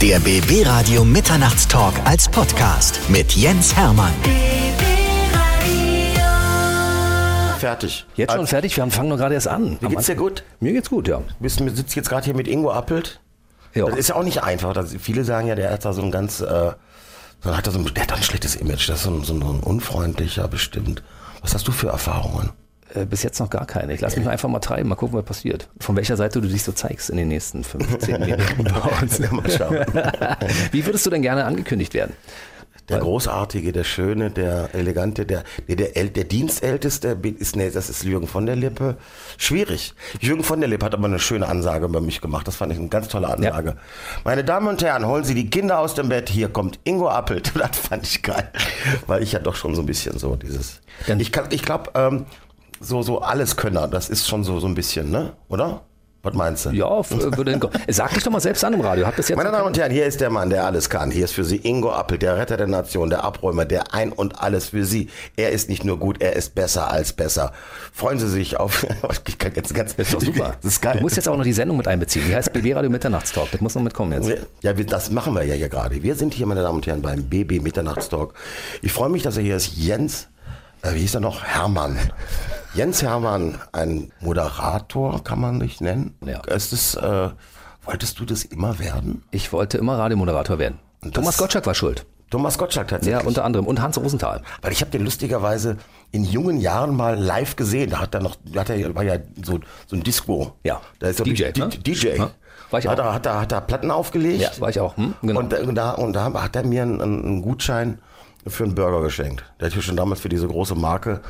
Der BB Radio Mitternachtstalk als Podcast mit Jens Hermann. Fertig. Jetzt schon Also, fertig? Wir fangen nur gerade erst an. Wie geht's dir gut? Mir geht's gut, ja. Du bist, sitzt jetzt gerade hier mit Ingo Appelt. ja. Das ist ja auch nicht einfach. Das, viele sagen ja, der hat da so ein ganz, äh, hat er so ein, der hat ein schlechtes Image. Das ist so ein, so ein, so ein unfreundlicher bestimmt. Was hast du für Erfahrungen? Äh, bis jetzt noch gar keine. Ich lasse mich einfach mal treiben, mal gucken, was passiert. Von welcher Seite du dich so zeigst in den nächsten 15 Minuten bei uns. Mal schauen. Wie würdest du denn gerne angekündigt werden? Der Großartige, der Schöne, der Elegante, der, der, der, der Dienstälteste ist, nee, das ist Jürgen von der Lippe. Schwierig. Jürgen von der Lippe hat aber eine schöne Ansage über mich gemacht. Das fand ich eine ganz tolle Ansage. Meine Damen und Herren, holen Sie die Kinder aus dem Bett. Hier kommt Ingo Appelt. Das fand ich geil. Weil ich ja doch schon so ein bisschen so dieses. Ich kann, ich glaube, ähm, so, so Alleskönner, das ist schon so, so ein bisschen, ne? Oder? Was meinst du? Ja, äh, würde hinkommen. Sag dich doch mal selbst an im Radio. Hab das jetzt Meine Damen und Herren, hier ist der Mann, der alles kann. Hier ist für Sie Ingo Appel, der Retter der Nation, der Abräumer, der Ein und Alles für Sie. Er ist nicht nur gut, er ist besser als besser. Freuen Sie sich auf. Ich kann jetzt ganz. Das ist doch super. Das ist geil. Du musst jetzt auch noch die Sendung mit einbeziehen. Die heißt BB Radio Mitternachtstalk. Das muss noch mitkommen jetzt. ja, das machen wir ja hier gerade. Wir sind hier, meine Damen und Herren, beim BB Mitternachtstalk. Ich freue mich, dass er hier ist. Jens, äh, wie hieß er noch? Hermann. Jens Hermann, ein Moderator, kann man nicht nennen. Ja. Ist es, äh, wolltest du das immer werden? Ich wollte immer Radiomoderator werden. Und Thomas das- Gottschalk war schuld. Thomas Gottschalk tatsächlich. Ja, unter anderem. Und Hans Rosenthal. Weil ich habe den lustigerweise in jungen Jahren mal live gesehen. Da hat er noch, da hat er, war ja so, so ein Disco. Ja. Da ist DJ, D- ne? DJ. Ja. War ich hat, auch. er, hat, er, hat er Platten aufgelegt. Ja, war ich auch. Hm? Genau. Und, da- und, da, und da hat er mir einen, einen Gutschein für einen Burger geschenkt. Der hat ja schon damals für diese große Marke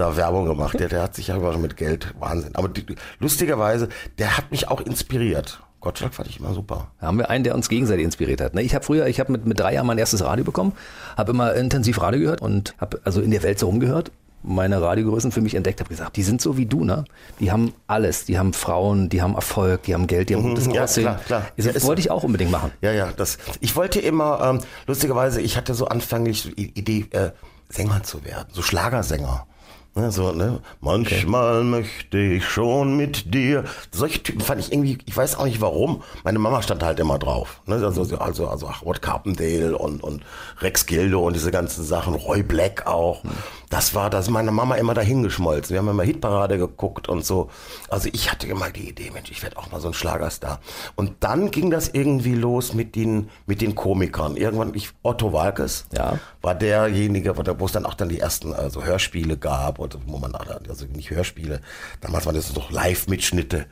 da Werbung gemacht. Der, der hat sich ja immer mit Geld, Wahnsinn. Aber die, lustigerweise, der hat mich auch inspiriert. Gottschalk fand ich immer super. Da haben wir einen, der uns gegenseitig inspiriert hat. Ne, Ich habe früher, ich habe mit, mit drei Jahren mein erstes Radio bekommen, habe immer intensiv Radio gehört und habe also in der Welt so rumgehört, meine Radiogrößen für mich entdeckt, habe gesagt, die sind so wie du, ne? Die haben alles, die haben Frauen, die haben Erfolg, die haben Geld, die haben gutes Mhm. ja, Aussehen. klar, klar. Das Ja, wollte ich auch unbedingt machen. Ja, ja, das. Ich wollte immer, ähm, lustigerweise, ich hatte so anfänglich die Idee, äh, Sänger zu werden, so Schlagersänger. Ne, so, ne? Manchmal möchte ich schon mit dir. Solche Typen fand ich irgendwie, ich weiß auch nicht warum. Meine Mama stand halt immer drauf. Ne? Also, also, also Howard Carpendale und, und Rex Gildo und diese ganzen Sachen, Roy Black auch. Das war, das ist meine Mama immer dahin geschmolzen. Wir haben immer Hitparade geguckt und so. Also ich hatte immer die Idee, Mensch, ich werde auch mal so ein Schlagerstar. Und dann ging das irgendwie los mit den, mit den Komikern. Irgendwann, ich, Otto Walkes Ja. war derjenige, wo es dann auch dann die ersten also Hörspiele gab, und wo man, also nicht Hörspiele, damals waren das so Live-Mitschnitte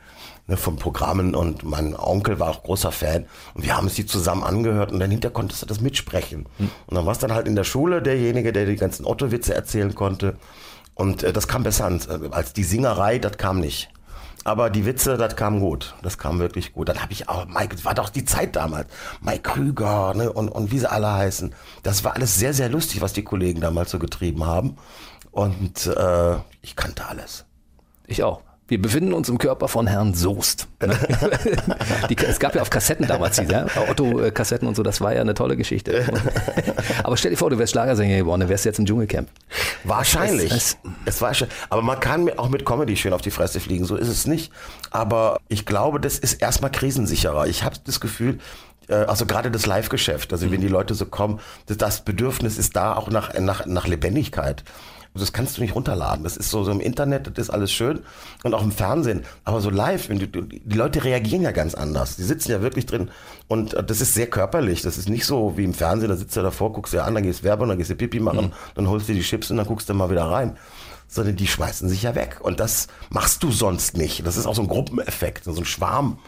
ne, von Programmen und mein Onkel war auch großer Fan und wir haben es die zusammen angehört und dann hinterher konntest du das mitsprechen. Und dann war es dann halt in der Schule derjenige, der die ganzen Otto-Witze erzählen konnte und äh, das kam besser ans, äh, als die Singerei, das kam nicht. Aber die Witze, das kam gut. Das kam wirklich gut. Dann habe ich auch, Mike, war doch die Zeit damals. Mike Krüger ne, und, und wie sie alle heißen. Das war alles sehr, sehr lustig, was die Kollegen damals so getrieben haben. Und äh, ich kannte alles. Ich auch. Wir befinden uns im Körper von Herrn Soest. Die, es gab ja auf Kassetten damals diese, ja? Otto-Kassetten und so, das war ja eine tolle Geschichte. Aber stell dir vor, du wärst Schlagersänger geworden, dann wärst du jetzt im Dschungelcamp. Wahrscheinlich. Es- Es, war schon, aber man kann mir auch mit Comedy schön auf die Fresse fliegen, so ist es nicht. Aber ich glaube, das ist erstmal krisensicherer. Ich habe das Gefühl, äh, also gerade das Live-Geschäft, also wenn die Leute so kommen, das, das Bedürfnis ist da auch nach, nach, nach Lebendigkeit. Das kannst du nicht runterladen. Das ist so, so im Internet, das ist alles schön und auch im Fernsehen. Aber so live, wenn du, du- die Leute reagieren ja ganz anders. Die sitzen ja wirklich drin und äh, das ist sehr körperlich. Das ist nicht so wie im Fernsehen, da sitzt du davor, guckst dir an, dann gehst Werbung, dann gehst du Pipi machen, dann holst du die Chips und dann guckst du mal wieder rein. Sondern die schmeißen sich ja weg. Und das machst du sonst nicht. Das ist auch so ein Gruppeneffekt, so ein Schwarm.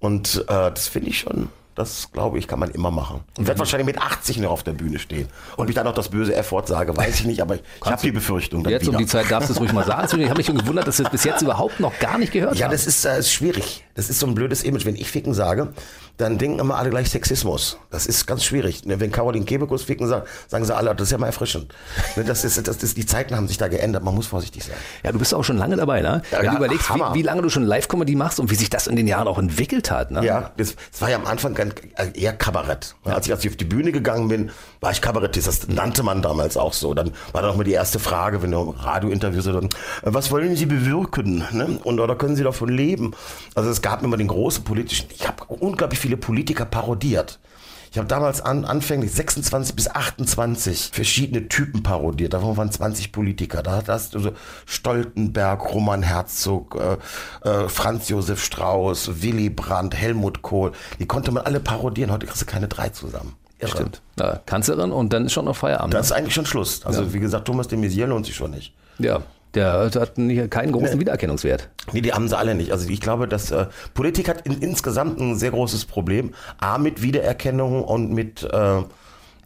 Und äh, das finde ich schon, das glaube ich, kann man immer machen. Ich werde wahrscheinlich mit 80 noch auf der Bühne stehen. Und ich dann noch das böse F-Wort sage, weiß ich nicht, aber ich habe die Befürchtung. Jetzt um wieder. die Zeit darfst du es ruhig mal sagen. Deswegen habe ich mich schon gewundert, dass du es bis jetzt überhaupt noch gar nicht gehört Ja, hast. das ist, äh, ist schwierig. Das ist so ein blödes Image. Wenn ich Ficken sage, dann denken immer alle gleich Sexismus. Das ist ganz schwierig. Ne, Wenn Caroline Kebekus Ficken sagt, sagen sie alle, das ist ja mal erfrischend. Ne, Das ist, das ist, die Zeiten haben sich da geändert. Man muss vorsichtig sein. Ja, du bist auch schon lange dabei, ne? Wenn ja, du überlegst, wie, wie lange du schon Live-Comedy machst und wie sich das in den Jahren auch entwickelt hat, ne? Ja, das, das war ja am Anfang äh, eher Kabarett. Als, ich, als ich auf die Bühne gegangen bin, war ich Kabarettist. Das nannte man damals auch so. Dann war dann auch mal die erste Frage, wenn du Radiointerviews oder äh, was wollen Sie bewirken? Ne? Und oder können Sie davon leben? Also es gab immer den großen politischen, ich habe unglaublich viel viele Politiker parodiert. Ich habe damals an, anfänglich 26 bis 28 verschiedene Typen parodiert. Davon waren 20 Politiker. Da hast du so Stoltenberg, Roman Herzog, äh, äh, Franz Josef Strauß, Willy Brandt, Helmut Kohl. Die konnte man alle parodieren. Heute kriegst du keine drei zusammen. Irre. Stimmt. Ja, Kanzlerin und dann ist schon noch Feierabend. Das ist eigentlich schon Schluss. Also ja. wie gesagt, Thomas de Maizière lohnt sich schon nicht. Ja, der hat nicht, keinen großen. Wiedererkennungswert. Nee, die haben sie alle nicht. Also ich glaube, dass äh, Politik hat in, insgesamt ein sehr großes Problem. A, mit Wiedererkennung und mit, äh,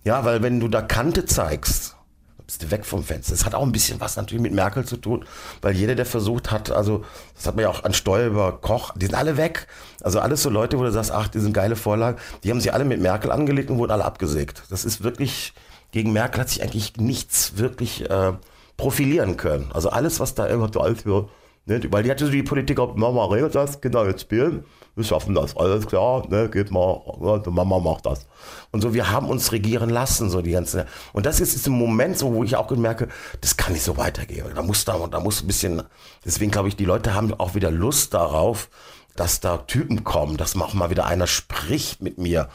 ja, weil wenn du da Kante zeigst, bist du weg vom Fenster. Das hat auch ein bisschen was natürlich mit Merkel zu tun, weil jeder, der versucht hat, also das hat man ja auch an Stoiber, Koch, die sind alle weg. Also alles so Leute, wo du sagst, ach, die sind geile Vorlagen, die haben sie alle mit Merkel angelegt und wurden alle abgesägt. Das ist wirklich, gegen Merkel hat sich eigentlich nichts wirklich äh, profilieren können. Also alles, was da alles für, ne, weil die hatte so die Politiker, Mama regelt das, Kinder jetzt spielen, wir schaffen das, alles klar, ne, geht mal, ne, Mama macht das. Und so, wir haben uns regieren lassen, so die ganze, und das ist, ist ein Moment, so, wo ich auch merke, das kann nicht so weitergehen. Da muss da, da muss ein bisschen, deswegen glaube ich, die Leute haben auch wieder Lust darauf, dass da Typen kommen, dass auch mal wieder einer spricht mit mir.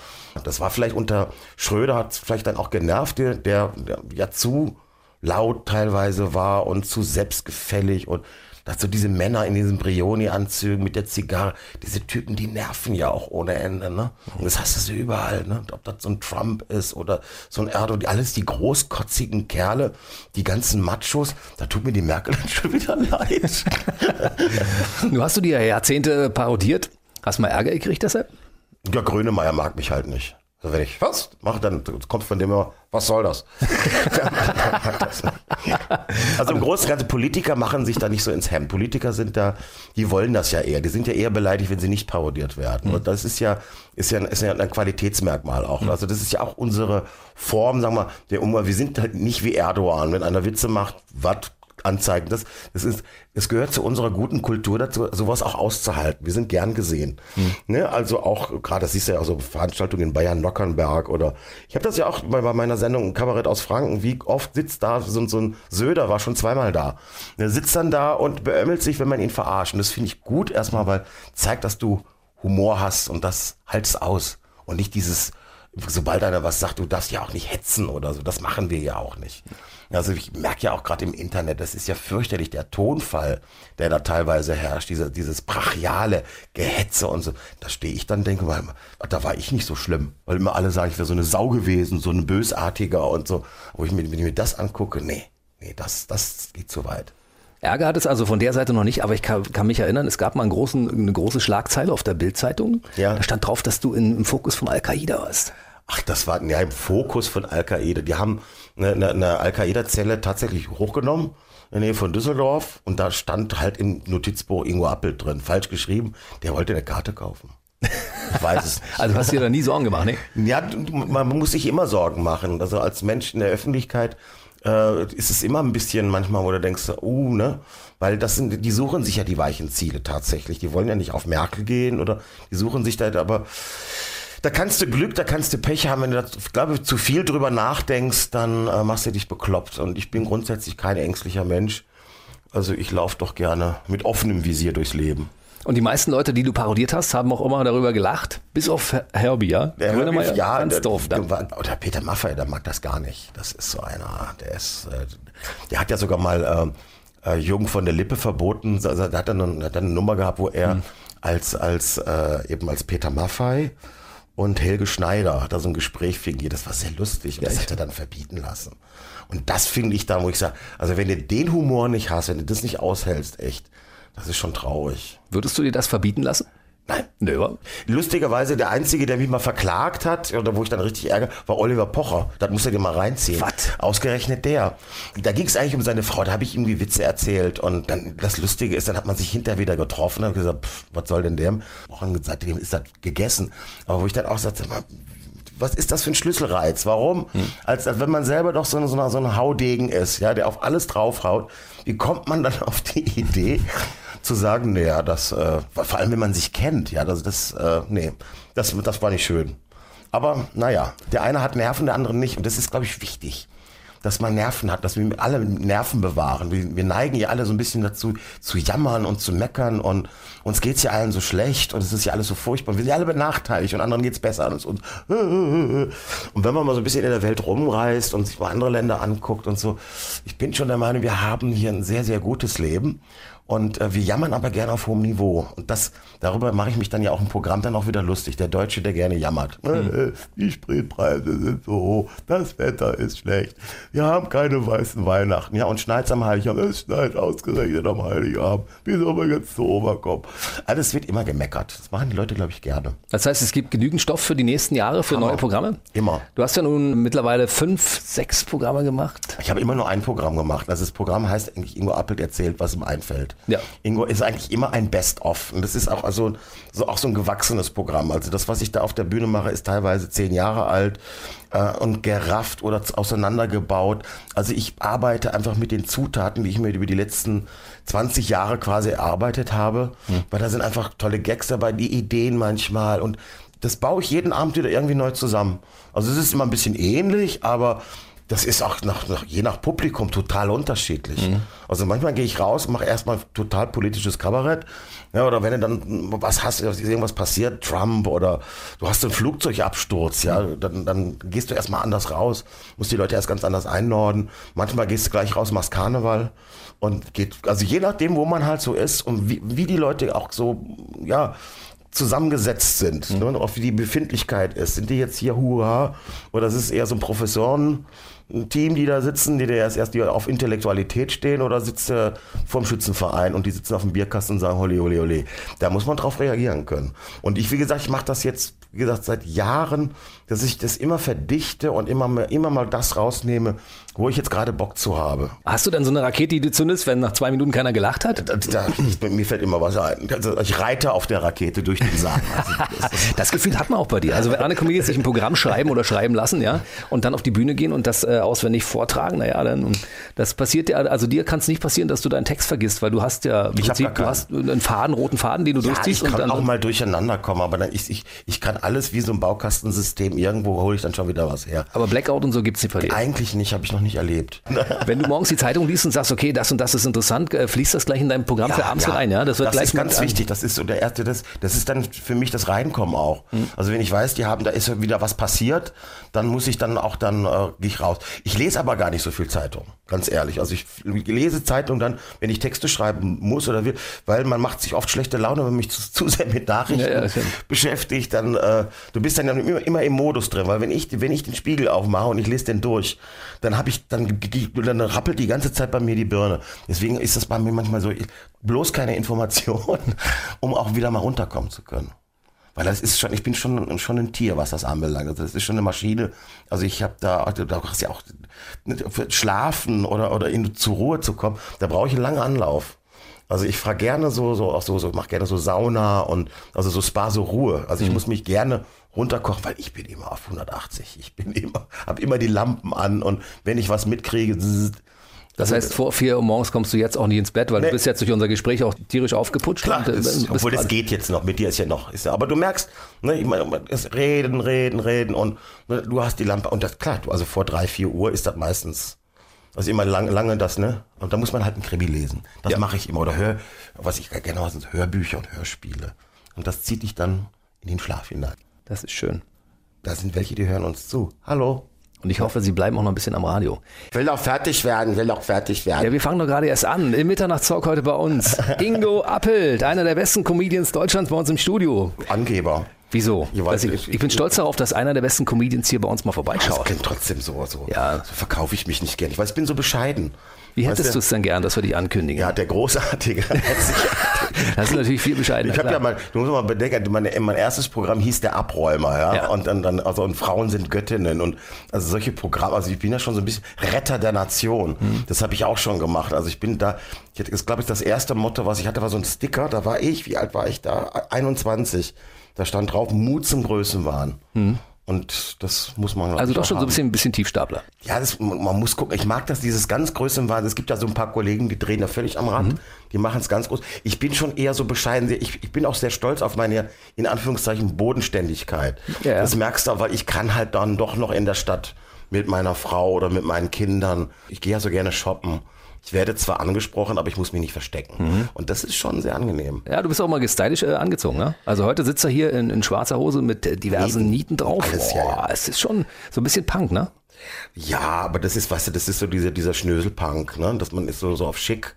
Das war vielleicht unter Schröder, hat vielleicht dann auch genervt, der, der, der ja zu laut teilweise war und zu selbstgefällig und dazu diese Männer in diesen Brioni-Anzügen mit der Zigarre, diese Typen, die nerven ja auch ohne Ende, ne? Und das hast du so überall, ne? Ob das so ein Trump ist oder so ein Erdogan, alles die großkotzigen Kerle, die ganzen Machos, da tut mir die Merkel dann schon wieder leid. du hast du die ja Jahrzehnte parodiert, hast du mal Ärger gekriegt deshalb? Ja, Grönemeyer mag mich halt nicht. Also wenn ich was mache, dann kommt von dem immer, was soll das? also im Großen und Ganzen, Politiker machen sich da nicht so ins Hemd. Politiker sind da, die wollen das ja eher. Die sind ja eher beleidigt, wenn sie nicht parodiert werden. Und das ist ja, ist ja, ist ja ein Qualitätsmerkmal auch. Mhm. Also das ist ja auch unsere Form, sagen wir, der Umgang. Wir sind halt nicht wie Erdogan. Wenn einer Witze macht, was anzeigen. Das, das ist, es gehört zu unserer guten Kultur dazu, sowas auch auszuhalten. Wir sind gern gesehen. Hm. Ne? Also auch, gerade das siehst du ja auch so Veranstaltungen in Bayern, Nockernberg oder ich habe das ja auch bei, bei meiner Sendung Kabarett aus Franken, wie oft sitzt da so, so ein Söder, war schon zweimal da. Der sitzt dann da und beömmelt sich, wenn man ihn verarscht. Und das finde ich gut erstmal, weil zeigt, dass du Humor hast und das halt's aus. Und nicht dieses, sobald einer was sagt, du darfst ja auch nicht hetzen oder so. Das machen wir ja auch nicht. Also ich merke ja auch gerade im Internet, das ist ja fürchterlich, der Tonfall, der da teilweise herrscht, diese, dieses brachiale Gehetze und so. Da stehe ich dann denke, weil da war ich nicht so schlimm, weil immer alle sagen, ich wäre so eine Sau gewesen, so ein Bösartiger und so. Wo ich mir, wenn ich mir das angucke, nee, nee, das, das geht zu weit. Ärger hat es also von der Seite noch nicht, aber ich kann, kann mich erinnern, es gab mal einen großen, eine große Schlagzeile auf der Bildzeitung. Ja. Da stand drauf, dass du in, im Fokus von Al-Qaida warst. Ach, das war ja, im Fokus von Al-Qaida. Die haben eine, eine, eine Al-Qaida-Zelle tatsächlich hochgenommen in der Nähe von Düsseldorf und da stand halt im Notizbuch Ingo Appel drin, falsch geschrieben, der wollte eine Karte kaufen. Ich weiß es. also hast du dir da nie Sorgen gemacht, ne? Ja, man muss sich immer Sorgen machen. Also als Mensch in der Öffentlichkeit äh, ist es immer ein bisschen manchmal, wo du denkst, uh, ne? Weil das sind, die suchen sich ja die weichen Ziele tatsächlich. Die wollen ja nicht auf Merkel gehen oder die suchen sich da, aber da kannst du Glück, da kannst du Pech haben. Wenn du da, glaube zu viel drüber nachdenkst, dann äh, machst du dich bekloppt. Und ich bin grundsätzlich kein ängstlicher Mensch. Also ich laufe doch gerne mit offenem Visier durchs Leben. Und die meisten Leute, die du parodiert hast, haben auch immer darüber gelacht, bis auf Herbie, ja? Der Herbie, ja, ganz der, doof. Der, oder Peter Maffay, der mag das gar nicht. Das ist so einer, der ist, äh, der hat ja sogar mal äh, äh, Jürgen von der Lippe verboten. Also, der hat dann, eine, hat dann eine Nummer gehabt, wo er hm. als, als äh, eben als Peter Maffay und Helge Schneider hat da so ein Gespräch fingiert. Das war sehr lustig und das hat er dann verbieten lassen. Und das finde ich da, wo ich sage, also wenn du den Humor nicht hast, wenn du das nicht aushältst, echt, das ist schon traurig. Würdest du dir das verbieten lassen? Nein. Nö. Lustigerweise, der Einzige, der mich mal verklagt hat, oder wo ich dann richtig ärgere, war Oliver Pocher. Das muss er dir mal reinziehen. Was? Ausgerechnet der. Da ging es eigentlich um seine Frau, da habe ich ihm die Witze erzählt. Und dann das Lustige ist, dann hat man sich hinterher wieder getroffen und gesagt, pff, was soll denn der? Und seitdem ist das gegessen. Aber wo ich dann auch sagte, was ist das für ein Schlüsselreiz? Warum? Hm. Als, als wenn man selber doch so, so, so ein Haudegen ist, ja, der auf alles draufhaut. Wie kommt man dann auf die Idee, zu sagen, naja, das, äh, vor allem wenn man sich kennt, ja, das, das, äh, nee, das, das war nicht schön. Aber naja, der eine hat Nerven, der andere nicht. Und das ist, glaube ich, wichtig. dass man Nerven hat, dass wir alle Nerven bewahren. Wir, wir neigen ja alle so ein bisschen dazu, zu jammern und zu meckern und uns geht's ja allen so schlecht und es ist ja alles so furchtbar. Wir sind ja alle benachteiligt und anderen geht's besser als uns. Und wenn man mal so ein bisschen in der Welt rumreist und sich mal andere Länder anguckt und so, ich bin schon der Meinung, wir haben hier ein sehr, sehr gutes Leben. Und äh, wir jammern aber gerne auf hohem Niveau. Und das, darüber mache ich mich dann ja auch im Programm dann auch wieder lustig. Der Deutsche, der gerne jammert. Hm. Die Spritpreise sind so hoch, das Wetter ist schlecht, wir haben keine weißen Weihnachten. Ja, und schneit am Heiligabend, es schneit ausgerechnet am Heiligabend. Wie soll man jetzt so rüberkommen? Alles wird immer gemeckert. Das machen die Leute, glaube ich, gerne. Das heißt, es gibt genügend Stoff für die nächsten Jahre, für Hammer. neue Programme? Immer. Du hast ja nun mittlerweile fünf, sechs Programme gemacht. Ich habe immer nur ein Programm gemacht. Also das Programm heißt eigentlich Ingo Appelt erzählt, was ihm einfällt. Ja. Ingo ist eigentlich immer ein Best-of. Und das ist auch, also, so, auch so ein gewachsenes Programm. Also das, was ich da auf der Bühne mache, ist teilweise zehn Jahre alt äh, und gerafft oder auseinandergebaut. Also ich arbeite einfach mit den Zutaten, die ich mir über die letzten 20 Jahre quasi erarbeitet habe. Weil da sind einfach tolle Gags dabei, die Ideen manchmal. Und das baue ich jeden Abend wieder irgendwie neu zusammen. Also es ist immer ein bisschen ähnlich, aber das ist auch nach, nach, je nach Publikum total unterschiedlich. Also manchmal gehe ich raus, mache erstmal total politisches Kabarett. Ja, oder wenn du dann was hast, irgendwas passiert, Trump oder du hast einen Flugzeugabsturz, ja, dann, dann gehst du erstmal anders raus, musst die Leute erst ganz anders einnorden. Manchmal gehst du gleich raus, machst Karneval und geht, also je nachdem, wo man halt so ist und wie, wie die Leute auch so, ja, zusammengesetzt sind, ne, und auch wie die Befindlichkeit ist. Sind die jetzt hier Hurra oder ist es eher so ein Professoren? Team, die da sitzen, die da erst, erst die auf Intellektualität stehen oder sitzt er vorm Schützenverein und die sitzen auf dem Bierkasten und sagen, holi, holi, holi. Da muss man drauf reagieren können. Und ich, wie gesagt, ich mache das jetzt, wie gesagt, seit Jahren, dass ich das immer verdichte und immer, mehr, immer mal das rausnehme, wo ich jetzt gerade Bock zu habe. Hast du dann so eine Rakete, die du zündest, wenn nach zwei Minuten keiner gelacht hat? Da, da, ich, mir fällt immer was ein. Also ich reite auf der Rakete durch den Saal. Also, das Das Gefühl hat man auch bei dir. Also wenn andere Comedians sich ein Programm schreiben oder schreiben lassen, ja, und dann auf die Bühne gehen und das äh, auswendig vortragen, naja, dann das passiert ja, also dir kann es nicht passieren, dass du deinen Text vergisst, weil du hast ja im Ich Prinzip, du hast einen Faden, roten Faden, den du Ja, durchziehst ich und kann dann auch mal durcheinander kommen, aber dann ich, ich, ich kann alles wie so ein Baukastensystem, irgendwo hole ich dann schon wieder was her. aber Blackout und so gibt's nicht bei dir. Eigentlich nicht, habe ich noch nicht erlebt. Wenn du morgens die Zeitung liest und sagst, okay, das und das ist interessant, äh, fließt das gleich in deinem Programm für abends mit ein, ja? Das wird gleich ist mit ganz an- wichtig. Das ist so der erste, das, das ist dann für mich das Reinkommen auch. Hm. Also wenn ich weiß, die haben, da ist wieder was passiert, dann muss ich dann auch dann äh, gehe ich raus. Ich lese aber gar nicht so viel Zeitung, ganz ehrlich. Also ich lese Zeitung dann, wenn ich Texte schreiben muss oder will, weil man macht sich oft schlechte Laune, wenn man mich zu, zu sehr mit Nachrichten Ja, ja, beschäftigt, dann äh, du bist dann immer, immer im Modus drin, weil wenn ich wenn ich den Spiegel aufmache und ich lese den durch, dann habe ich dann dann rappelt die ganze Zeit bei mir die Birne. Deswegen ist das bei mir manchmal so bloß keine Information, um auch wieder mal runterkommen zu können. Weil das ist schon, ich bin schon, schon ein Tier, was das anbelangt. Also das ist schon eine Maschine. Also ich habe da, da hast ja auch für Schlafen oder, oder in, zur Ruhe zu kommen, da brauche ich einen langen Anlauf. Also ich fahre gerne so, so, auch so, so mache gerne so Sauna und also so Spa, so Ruhe. Also ich muss mich gerne runterkochen, weil ich bin immer auf 180. Ich bin immer, habe immer die Lampen an und wenn ich was mitkriege, zzz, Das heißt, vor vier Uhr morgens kommst du jetzt auch nicht ins Bett, weil Nee. du bist jetzt durch unser Gespräch auch tierisch aufgeputscht. Klar, und, äh, bist obwohl das geht jetzt noch, mit dir ist ja noch. Ist ja, aber du merkst, ne, ich meine, es reden, reden, reden und ne, du hast die Lampe und das klar, du, also vor drei, vier Uhr ist das meistens, also immer lang, lange das, ne? Und da muss man halt ein Krimi lesen. Das Ja. mache ich immer. Oder hör, was ich gerne mache, sind Hörbücher und Hörspiele. Und das zieht dich dann in den Schlaf hinein. Das ist schön. Da sind welche, die hören uns zu. Hallo. Und ich hoffe, Sie bleiben auch noch ein bisschen am Radio. Ich will doch fertig werden, will doch fertig werden. Ja, wir fangen doch gerade erst an. Im Mitternachtstalk heute bei uns. Ingo Appelt, einer der besten Comedians Deutschlands bei uns im Studio. Angeber. Wieso? Ich ich, ich bin stolz darauf, dass einer der besten Comedians hier bei uns mal Das vorbeischaut. klingt trotzdem so, so. Ja. So verkaufe ich mich nicht gern. Ich weiß, ich bin so bescheiden. Wie hättest du? du es denn gern, dass wir dich ankündigen? Ja, der Großartige. Das ist natürlich viel bescheidener. Ich habe ja mal, du musst mal bedenken, meine, mein erstes Programm hieß der Abräumer, ja, Ja. und dann, dann, also und Frauen sind Göttinnen und also solche Programme, also ich bin ja schon so ein bisschen Retter der Nation. Mhm. Das habe ich auch schon gemacht. Also ich bin da, ich hatte, das glaube ich das erste Motto, was ich hatte, war so ein Sticker. Da war ich, wie alt war ich da? 21. Da stand drauf Mut zum Größenwahn. Und das muss man Mhm. also doch schon so ein haben. bisschen, ein bisschen Tiefstapler. Ja, das, man muss gucken. Ich mag das, dieses ganz Größenwahn. Es gibt ja so ein paar Kollegen, die drehen da völlig am Rad. Die machen es ganz groß. Ich bin schon eher so bescheiden. Ich, ich bin auch sehr stolz auf meine, in Anführungszeichen, Bodenständigkeit. Ja. Das merkst du, aber ich kann halt dann doch noch in der Stadt mit meiner Frau oder mit meinen Kindern. Ich gehe ja so gerne shoppen. Ich werde zwar angesprochen, aber ich muss mich nicht verstecken. Mhm. Und das ist schon sehr angenehm. Ja, du bist auch mal stylisch äh, angezogen, ne? Also heute sitzt er hier in, in schwarzer Hose mit äh, diversen Nieten drauf. Alles, ja, ja. es ist schon so ein bisschen Punk, ne? Ja, aber das ist, weißt du, das ist so dieser, dieser Schnöselpunk, ne? Dass man ist so, so auf schick.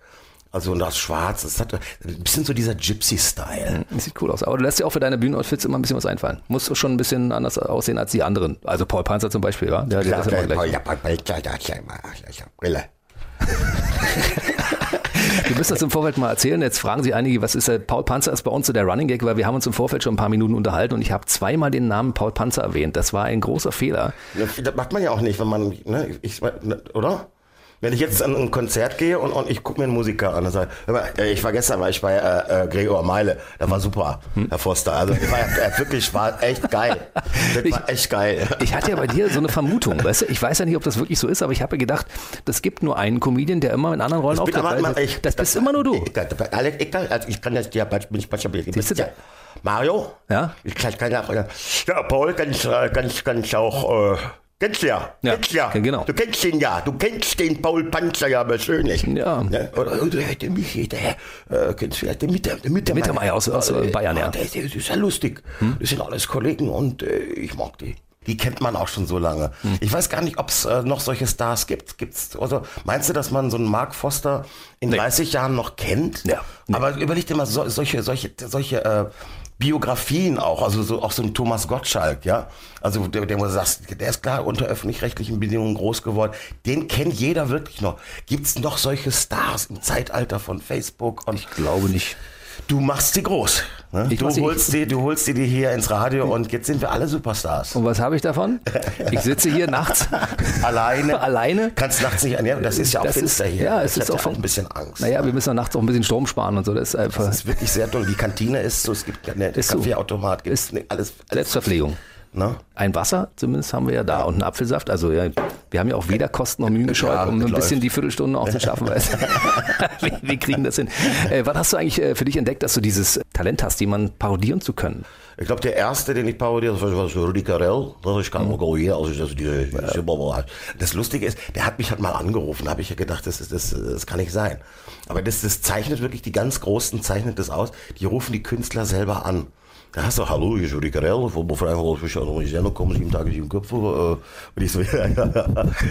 Also und das Schwarz, das hat ein bisschen so dieser Gypsy-Style. Das sieht cool aus. Aber du lässt dir auch für deine Bühnenoutfits immer ein bisschen was einfallen. Muss schon ein bisschen anders aussehen als die anderen. Also Paul Panzer zum Beispiel, ja? Der, der ist immer gleich. Brille. Du müsst das im Vorfeld mal erzählen. Jetzt fragen sich einige, was ist der Paul Panzer ist bei uns so der Running Gag, weil wir haben uns im Vorfeld schon ein paar Minuten unterhalten und ich habe zweimal den Namen Paul Panzer erwähnt. Das war ein großer Fehler. Das macht man ja auch nicht, wenn man, ne, ich, oder? Wenn ich jetzt an ein Konzert gehe und, und ich gucke mir einen Musiker an und sage, äh, ich war gestern, war ich bei äh, äh, Gregor Meile, das war super, Herr Foster. Also ich war ja, wirklich, war echt geil. Das war echt geil. Ich hatte ja bei dir so eine Vermutung, weißt du? Ich weiß ja nicht, ob das wirklich so ist, aber ich habe gedacht, das gibt nur einen Comedian, der immer in anderen Rollen Ich auftritt. ich- das bist immer nur du. Ich, Alex, ich, kann- also ich kann jetzt ja, bin ich ich du ja, Mario? Ja? Ich kann, kann ja, ja, Paul, kann ich, äh, kann ich, kann ich auch, äh, kennst du ja, Ja, kennst du ja, genau. du kennst ihn ja, du kennst den Paul Panzer ja persönlich. Ja. Ne? Oder, oder der Michi, der, äh, kennst du vielleicht den Mitter, der Mittermeier. Mittermeier aus- aus, äh, Bayern, ja. Hm? Der, der, ist ja lustig. Das sind alles Kollegen und äh, ich mag die. Die kennt man auch schon so lange. Hm. Ich weiß gar nicht, ob es äh, noch solche Stars gibt. Gibt's, also, meinst du, dass man so einen Mark Foster in 30 Jahren noch kennt? Ja. Nee. Aber überleg dir mal so, solche, solche, solche äh, Biografien auch, also so, auch so ein Thomas Gottschalk, ja. Also der, der sagst, der ist klar unter öffentlich-rechtlichen Bedingungen groß geworden. Den kennt jeder wirklich noch. Gibt's noch solche Stars im Zeitalter von Facebook? Und Ich glaube nicht. du machst sie groß. Ne? Ich Du sie- holst die, du holst die hier ins Radio und jetzt sind wir alle Superstars. Und was habe ich davon? Ich sitze hier nachts Alleine. Alleine? Kannst nachts nicht ernähren. Das ist ja auch Das finster ist- hier. ja, es ich ist auch von- ein bisschen Angst. Naja, wir müssen ja nachts auch ein bisschen Strom sparen und so. Das ist einfach Das ist wirklich sehr toll. Die Kantine ist so, es gibt eine Ist so. Kaffeeautomat, gibt Ist nee, alles, alles. Selbstverpflegung. Ne? Ein Wasser zumindest haben wir ja da und einen Apfelsaft. Also ja, wir haben ja auch weder Kosten noch Mühen gescheut, Ja, um ein bisschen läuft. die Viertelstunde auch zu schaffen. Weil wir, wir kriegen das hin. Äh, wann hast du eigentlich äh, für dich entdeckt, dass du dieses Talent hast, jemanden parodieren zu können? Ich glaube, der erste, den ich parodiert habe, war Rudi Carell. Das ich kann Mhm. hier, also das, die, das Lustige ist, der hat mich halt mal angerufen, da habe ich ja gedacht, das, ist, das, das kann nicht sein. Aber das, das zeichnet wirklich, die ganz Großen zeichnet das aus, die rufen die Künstler selber an. Da hast du, hallo, hier ist Rudi Carell, von Befreiung aus noch kommen, sieben Tage, sieben Köpfe. äh, Und ich so, ja, ja,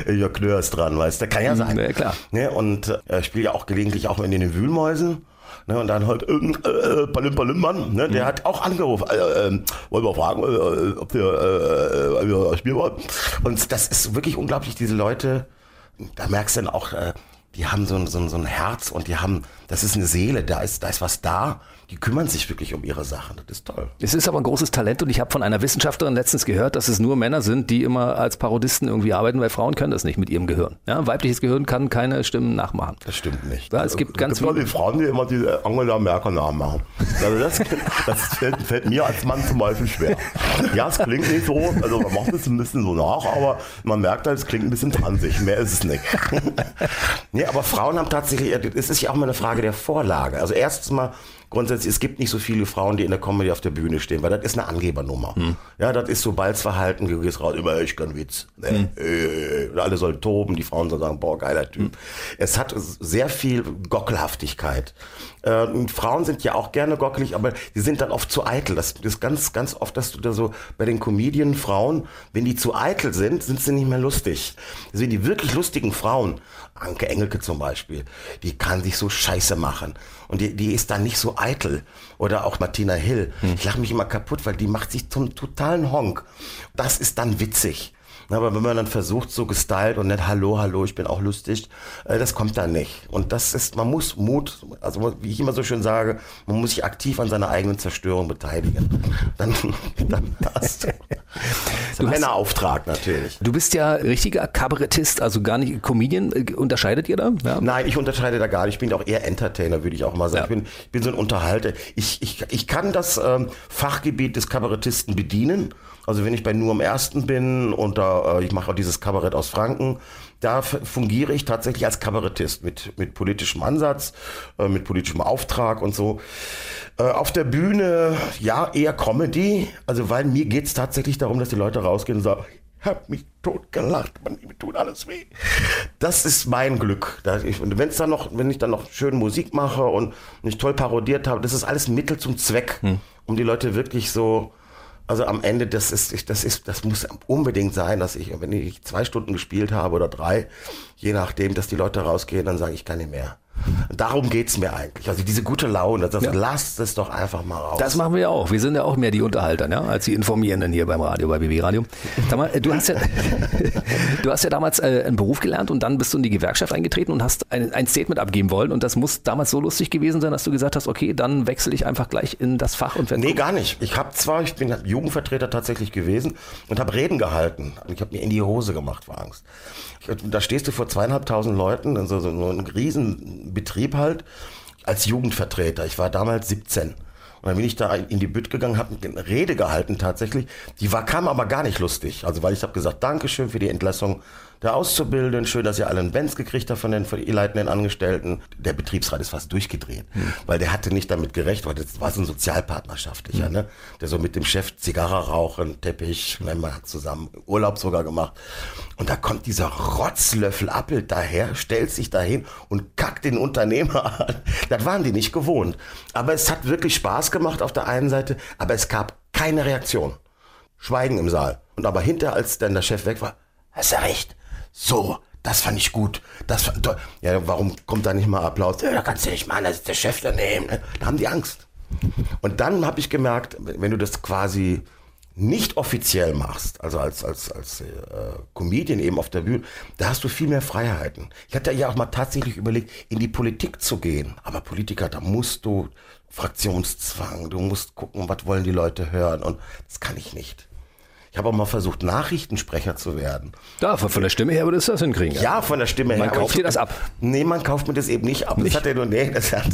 ja, ja Knörs dran, weißt du, kann ja sein. Ja, klar. Ne, und äh, spiele ja auch gelegentlich auch in den Wühlmäusen. Ne, und dann halt äh, Palim Palim Mann, ne, der hat auch angerufen. Äh, ähm, wollen wir fragen, äh, ob wir, äh, äh, spielen wollen. Und das ist wirklich unglaublich, diese Leute, da merkst du dann auch, äh, die haben so ein, so, ein, so ein Herz und die haben, das ist eine Seele, da ist, da ist was da. Die kümmern sich wirklich um ihre Sachen. Das ist toll. Es ist aber ein großes Talent und ich habe von einer Wissenschaftlerin letztens gehört, dass es nur Männer sind, die immer als Parodisten irgendwie arbeiten, weil Frauen können das nicht mit ihrem Gehirn. Ja, weibliches Gehirn kann keine Stimmen nachmachen. Das stimmt nicht. Ja, es gibt ganz viele viele- Frauen, die immer diese Angela Merkel Namen machen. Also das, das fällt, fällt mir als Mann zum Beispiel schwer. Ja, es klingt nicht so, also man macht es ein bisschen so nach, aber man merkt halt, es klingt ein bisschen transig. Mehr ist es nicht. nee, aber Frauen haben tatsächlich, es ist ja auch mal eine Frage der Vorlage. Also erstens mal, grundsätzlich, es gibt nicht so viele Frauen, die in der Comedy auf der Bühne stehen, weil das ist eine Angebernummer. Ja, das ist so Balzverhalten, du gehst raus, immer ich kann Witz. Ne? Äh, und alle sollen toben, die Frauen sollen sagen, boah, geiler Typ. Es hat sehr viel Gockelhaftigkeit. Äh, Frauen sind ja auch gerne gockelig, aber die sind dann oft zu eitel. Das ist ganz, ganz oft, dass du da so bei den Comedian-Frauen, wenn die zu eitel sind, sind sie nicht mehr lustig. Also die wirklich lustigen Frauen, Anke Engelke zum Beispiel, die kann sich so scheiße machen. Und die, die ist dann nicht so eitel. Oder auch Martina Hill. Ich lache mich immer kaputt, weil die macht sich zum totalen Honk. Das ist dann witzig. Aber wenn man dann versucht, so gestylt und nicht Hallo, Hallo, ich bin auch lustig, äh, das kommt dann nicht. Und das ist, man muss Mut, also wie ich immer so schön sage, man muss sich aktiv an seiner eigenen Zerstörung beteiligen. Dann, dann passt. Das ist ein Männerauftrag natürlich. Du bist ja richtiger Kabarettist, also gar nicht Comedian. Äh, Unterscheidet ihr da? Ja. Nein, ich unterscheide da gar nicht. Ich bin auch eher Entertainer, würde ich auch mal sagen. Ja. Ich, bin, ich bin so ein Unterhalter. Ich, ich, ich kann das ähm, Fachgebiet des Kabarettisten bedienen. Also wenn ich bei Nur am Ersten bin und da, äh, ich mache auch dieses Kabarett aus Franken, da fungiere ich tatsächlich als Kabarettist mit, mit politischem Ansatz, äh, mit politischem Auftrag und so. Äh, auf der Bühne, ja, eher Comedy. Also weil mir geht's tatsächlich darum, dass die Leute rausgehen und sagen, hab mich tot gelacht, man, mir tut alles weh. Das ist mein Glück. Und wenn's dann noch, wenn ich dann noch schön Musik mache und mich toll parodiert habe, das ist alles Mittel zum Zweck, hm. um die Leute wirklich so, also am Ende, das ist, das ist, das muss unbedingt sein, dass ich, wenn ich zwei Stunden gespielt habe oder drei, je nachdem, dass die Leute rausgehen, dann sage ich kann nicht mehr. Darum geht es mir eigentlich. Also diese gute Laune, das, ja. lasst es doch einfach mal raus. Das machen wir ja auch. Wir sind ja auch mehr die Unterhalter, ja, als die Informierenden hier beim Radio, bei BB Radio. Mal, du hast ja, du hast ja damals äh, einen Beruf gelernt und dann bist du in die Gewerkschaft eingetreten und hast ein, ein Statement abgeben wollen. Und das muss damals so lustig gewesen sein, dass du gesagt hast, okay, dann wechsle ich einfach gleich in das Fach und werde. Nee, gar nicht. Ich habe zwar, ich bin Jugendvertreter tatsächlich gewesen und habe Reden gehalten. Ich habe mir in die Hose gemacht vor Angst. Da stehst du vor zweieinhalbtausend Leuten, also so ein Riesenbetrieb halt, als Jugendvertreter. Ich war damals 17. Und dann bin ich da in die Bütt gegangen, habe eine Rede gehalten tatsächlich. Die war, kam aber gar nicht lustig. Also weil ich habe gesagt, Dankeschön für die Entlassung der Auszubildenden. Schön, dass ihr alle einen Benz gekriegt habt von den, von den leitenden Angestellten. Der Betriebsrat ist fast durchgedreht, hm. weil der hatte nicht damit gerechnet, weil das war so ein sozialpartnerschaftlicher, hm. ne? Der so mit dem Chef Zigarre rauchen, Teppich, man hat zusammen Urlaub sogar gemacht. Und da kommt dieser Rotzlöffel Appelt daher, stellt sich dahin und kackt den Unternehmer an. Das waren die nicht gewohnt. Aber es hat wirklich Spaß gemacht auf der einen Seite, aber es gab keine Reaktion. Schweigen im Saal. Und aber hinter, als dann der Chef weg war, hast du recht, so, das fand ich gut. Das fand, ja, warum kommt da nicht mal Applaus? Ja, da kannst du nicht machen, das ist der Chef daneben. Ne? Da haben die Angst. Und dann habe ich gemerkt, wenn du das quasi nicht offiziell machst, also als, als, als äh, Comedian eben auf der Bühne, da hast du viel mehr Freiheiten. Ich hatte ja auch mal tatsächlich überlegt, in die Politik zu gehen. Aber Politiker, da musst du Fraktionszwang, du musst gucken, was wollen die Leute hören und das kann ich nicht. Ich habe auch mal versucht, Nachrichtensprecher zu werden. Ja, von der Stimme her würdest du das hinkriegen. Ja, ja von der Stimme man her. Man kauft dir das ab? Nee, man kauft mir das eben nicht ab. Nicht? Das, hat nur, nee, das, hat,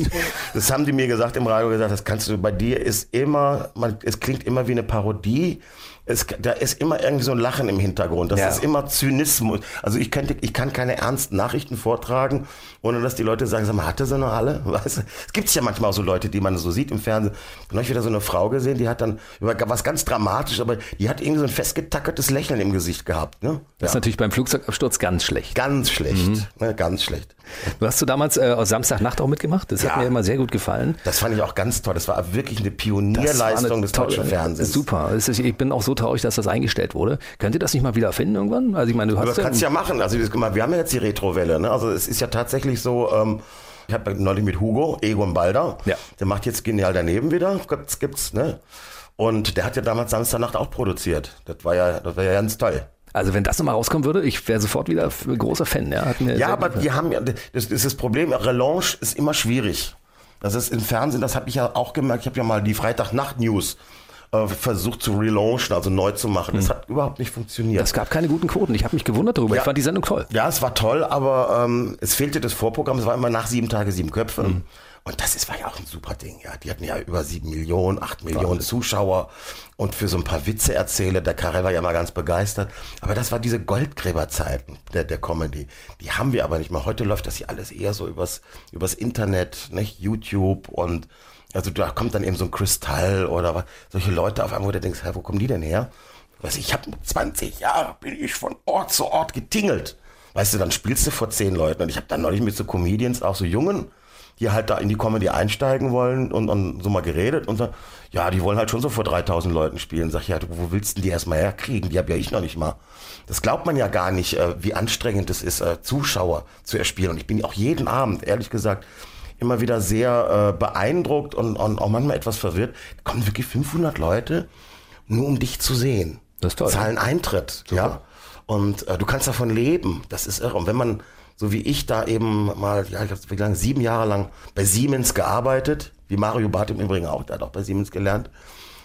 das haben die mir gesagt im Radio gesagt, das kannst du, bei dir ist immer, man, es klingt immer wie eine Parodie es, da ist immer irgendwie so ein Lachen im Hintergrund. Das ja. ist immer Zynismus. Also ich, könnte, ich kann keine ernsten Nachrichten vortragen, ohne dass die Leute sagen, sag mal, hatte sie noch alle? Weißt du? Es gibt ja manchmal auch so Leute, die man so sieht im Fernsehen. Ich habe wieder so eine Frau gesehen, die hat dann über was ganz dramatisch, aber die hat irgendwie so ein festgetackertes Lächeln im Gesicht gehabt. Ne? Das ist natürlich beim Flugzeugabsturz ganz schlecht. Ganz schlecht, mhm. ne, ganz schlecht. Du hast du damals äh, Samstagnacht auch mitgemacht? Das ja. hat mir immer sehr gut gefallen. Das fand ich auch ganz toll. Das war wirklich eine Pionierleistung eine des deutschen Fernsehens. Super. Ich bin auch so traurig, dass das eingestellt wurde. Könnt ihr das nicht mal wieder finden irgendwann? Also ich meine, du hast das ja kannst ja machen. Also wir haben ja jetzt die Retrowelle. Ne? Also es ist ja tatsächlich so. Ähm, ich habe neulich mit Hugo, Egon Balder, ja. der macht jetzt genial daneben wieder. Gibt's, gibt's, ne? Und der hat ja damals Samstagnacht auch produziert. Das war ja, das war ja ganz toll. Also wenn das nochmal rauskommen würde, ich wäre sofort wieder großer Fan. Ja, ja aber die haben ja, das, ist das Problem, Relaunch ist immer schwierig. Das ist im Fernsehen, das habe ich ja auch gemerkt, ich habe ja mal die Freitagnacht-News äh, versucht zu relaunchen, also neu zu machen. Das hm. hat überhaupt nicht funktioniert. Es gab keine guten Quoten. Ich habe mich gewundert darüber. Ja. Ich fand die Sendung toll. Ja, es war toll, aber ähm, es fehlte das Vorprogramm. Es war immer nach sieben Tage sieben Köpfe. Mhm. Und das ist, war ja auch ein super Ding. Ja, die hatten ja über sieben Millionen, acht Millionen Zuschauer und für so ein paar Witze erzähle. Der Karel war ja mal ganz begeistert. Aber das war diese Goldgräberzeiten der, der Comedy. Die haben wir aber nicht mehr. Heute läuft das hier alles eher so übers, übers Internet, nicht? YouTube und also da kommt dann eben so ein Kristall oder was, solche Leute auf einmal, wo du denkst, hey, wo kommen die denn her? Weißt du, ich habe 20 Jahre, bin ich von Ort zu Ort getingelt. Weißt du, dann spielst du vor zehn Leuten und ich habe dann neulich mit so Comedians, auch so Jungen, die halt da in die Comedy einsteigen wollen und, und so mal geredet und so, ja, die wollen halt schon so vor 3000 Leuten spielen. Sag ich, ja, wo willst du die erstmal herkriegen? Die habe ja ich noch nicht mal. Das glaubt man ja gar nicht, äh, wie anstrengend es ist, äh, Zuschauer zu erspielen. Und ich bin auch jeden Abend, ehrlich gesagt, immer wieder sehr äh, beeindruckt und, und auch manchmal etwas verwirrt. Da kommen wirklich 500 Leute, nur um dich zu sehen. Das ist toll. Zahlen Eintritt, Super. ja. Und äh, du kannst davon leben. Das ist irre. Und wenn man so wie ich da eben mal, ja, ich habe wie lange, sieben Jahre lang bei Siemens gearbeitet, wie Mario Barth im Übrigen auch, der hat auch bei Siemens gelernt.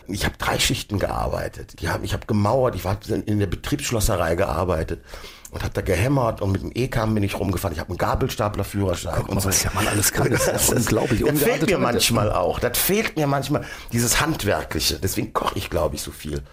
Ich habe drei Schichten gearbeitet. Hab, ich habe gemauert, ich war in der Betriebsschlosserei gearbeitet und habe da gehämmert und mit dem E-Kam bin ich rumgefahren. Ich habe einen Gabelstaplerführerschein. Guck mal, und so. was ja man alles kann. Das ist unglaublich. Das fehlt mir manchmal auch. Das fehlt mir manchmal dieses Handwerkliche. Deswegen koche ich, glaube ich, so viel.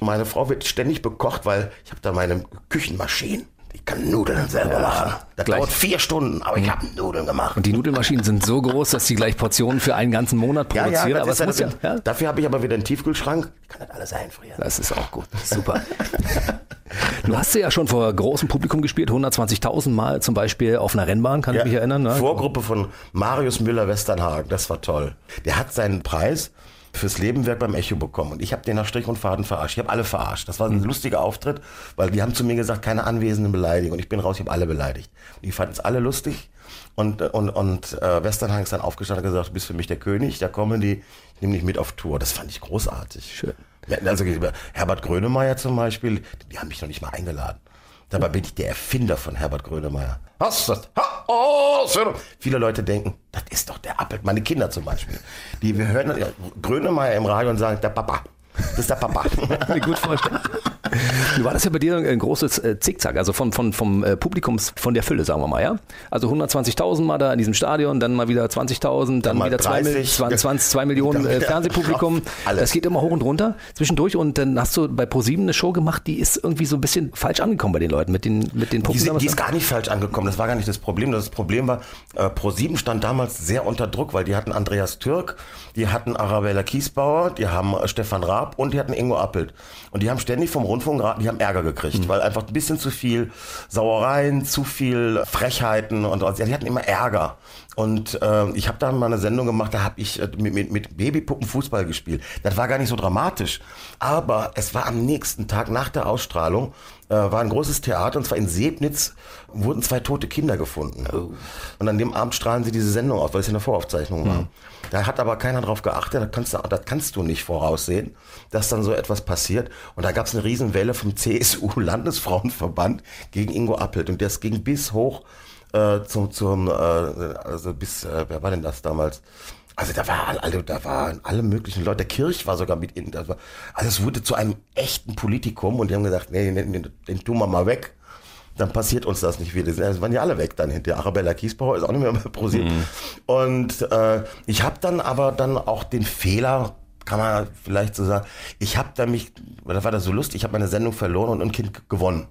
Meine Frau wird ständig bekocht, weil ich habe da meine Küchenmaschinen. Ich kann Nudeln selber ja, machen. Das gleich. dauert vier Stunden, aber ich habe Nudeln gemacht. Und die Nudelmaschinen sind so groß, dass sie gleich Portionen für einen ganzen Monat produzieren. Ja, ja, aber das ja, ja, Dafür habe ich aber wieder einen Tiefkühlschrank. Ich kann das alles einfrieren. Das ist auch gut. Super. Du hast ja schon vor großem Publikum gespielt, 120.000 Mal zum Beispiel auf einer Rennbahn, kann ja. ich mich erinnern. Ne? Vorgruppe von Marius Müller-Westernhagen, das war toll. Der hat seinen Preis fürs Lebenwerk beim Echo bekommen. Und ich habe den nach Strich und Faden verarscht. Ich habe alle verarscht. Das war ein mhm. lustiger Auftritt, weil die haben zu mir gesagt, keine anwesenden Beleidigungen. Und ich bin raus, ich habe alle beleidigt. Und die fanden es alle lustig. Und, und, und äh, Westernhagen ist dann aufgestanden und gesagt, du bist für mich der König der Comedy, ich nehme dich mit auf Tour. Das fand ich großartig. Schön. Also Herbert Grönemeyer zum Beispiel, die haben mich noch nicht mal eingeladen. Dabei bin ich der Erfinder von Herbert Grönemeyer. Was das? Ha, oh, Viele Leute denken, das ist doch der Appel. Meine Kinder zum Beispiel. Die, wir hören Grönemeyer im Radio und sagen, der Papa. Das ist der Papa. Mir gut vorstellen. Du war das ja bei dir ein großes äh, Zickzack, also von, von, vom äh, Publikums, von der Fülle, sagen wir mal, ja? Also 120.000 mal da in diesem Stadion, dann mal wieder 20.000, dann, dann wieder 30, 2, 20, 2 Millionen äh, Fernsehpublikum. Es geht immer hoch und runter zwischendurch und dann hast du bei ProSieben eine Show gemacht, die ist irgendwie so ein bisschen falsch angekommen bei den Leuten, mit den, mit den Publikum. Die, die ist gar nicht falsch angekommen, das war gar nicht das Problem. Das Problem war, äh, ProSieben stand damals sehr unter Druck, weil die hatten Andreas Türk, die hatten Arabella Kiesbauer, die haben äh, Stefan Raab und die hatten Ingo Appelt. Und die haben ständig vom Rundfunkrat, die haben Ärger gekriegt, mhm. weil einfach ein bisschen zu viel Sauereien, zu viel Frechheiten und, und die hatten immer Ärger. Und äh, ich habe da mal eine Sendung gemacht, da habe ich äh, mit, mit, mit Babypuppen Fußball gespielt. Das war gar nicht so dramatisch. Aber es war am nächsten Tag nach der Ausstrahlung, äh, war ein großes Theater und zwar in Sebnitz wurden zwei tote Kinder gefunden. Oh. Und an dem Abend strahlen sie diese Sendung aus, weil es ja eine Voraufzeichnung war. Mhm. Da hat aber keiner drauf geachtet, das kannst, du, das kannst du nicht voraussehen, dass dann so etwas passiert. Und da gab es eine Riesenwelle vom CSU-Landesfrauenverband gegen Ingo Appelt und das ging bis hoch äh, zum, zum äh, also bis, äh, wer war denn das damals? Also da waren alle, da waren alle möglichen Leute. Der Kirch war sogar mit in. Also es wurde zu einem echten Politikum und die haben gesagt, nee, den, den, den tun wir mal weg. Dann passiert uns das nicht wieder. Es waren ja alle weg dann hinterher. Arabella Kiesbauer ist auch nicht mehr prosiert. Mhm. Und äh, ich habe dann aber dann auch den Fehler kann man vielleicht so sagen, ich habe da mich, da war das so lustig, ich habe meine Sendung verloren und ein Kind gewonnen.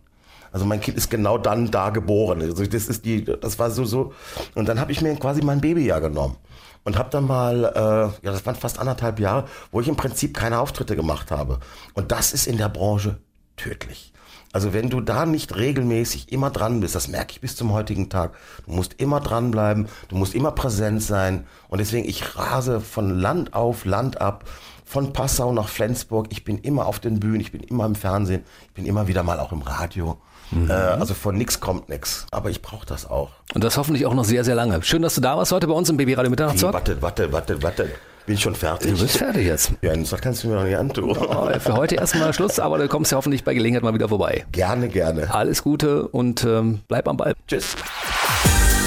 Also mein Kind ist genau dann da geboren. Also das ist die, das war so so. Und dann habe ich mir quasi mein Babyjahr genommen und habe dann mal, äh, ja, das waren fast anderthalb Jahre, wo ich im Prinzip keine Auftritte gemacht habe. Und das ist in der Branche tödlich. Also wenn du da nicht regelmäßig immer dran bist, das merke ich bis zum heutigen Tag, du musst immer dranbleiben, du musst immer präsent sein. Und deswegen, ich rase von Land auf Land ab, von Passau nach Flensburg. Ich bin immer auf den Bühnen, ich bin immer im Fernsehen, ich bin immer wieder mal auch im Radio. Mhm. Äh, also von nix kommt nix. Aber ich brauche das auch. Und das hoffentlich auch noch sehr, sehr lange. Schön, dass du da warst heute bei uns im Babyradio Mitternachtstalk. Warte, warte, warte, warte. Bin ich schon fertig? Du bist fertig jetzt. Ja, das kannst du mir noch nicht antun. Oh, für heute erstmal Schluss, aber du kommst ja hoffentlich bei Gelegenheit mal wieder vorbei. Gerne, gerne. Alles Gute und ähm, bleib am Ball. Tschüss.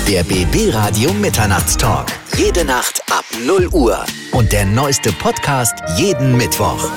Der BB Radio Mitternachtstalk. Jede Nacht ab 0 Uhr. Und der neueste Podcast jeden Mittwoch.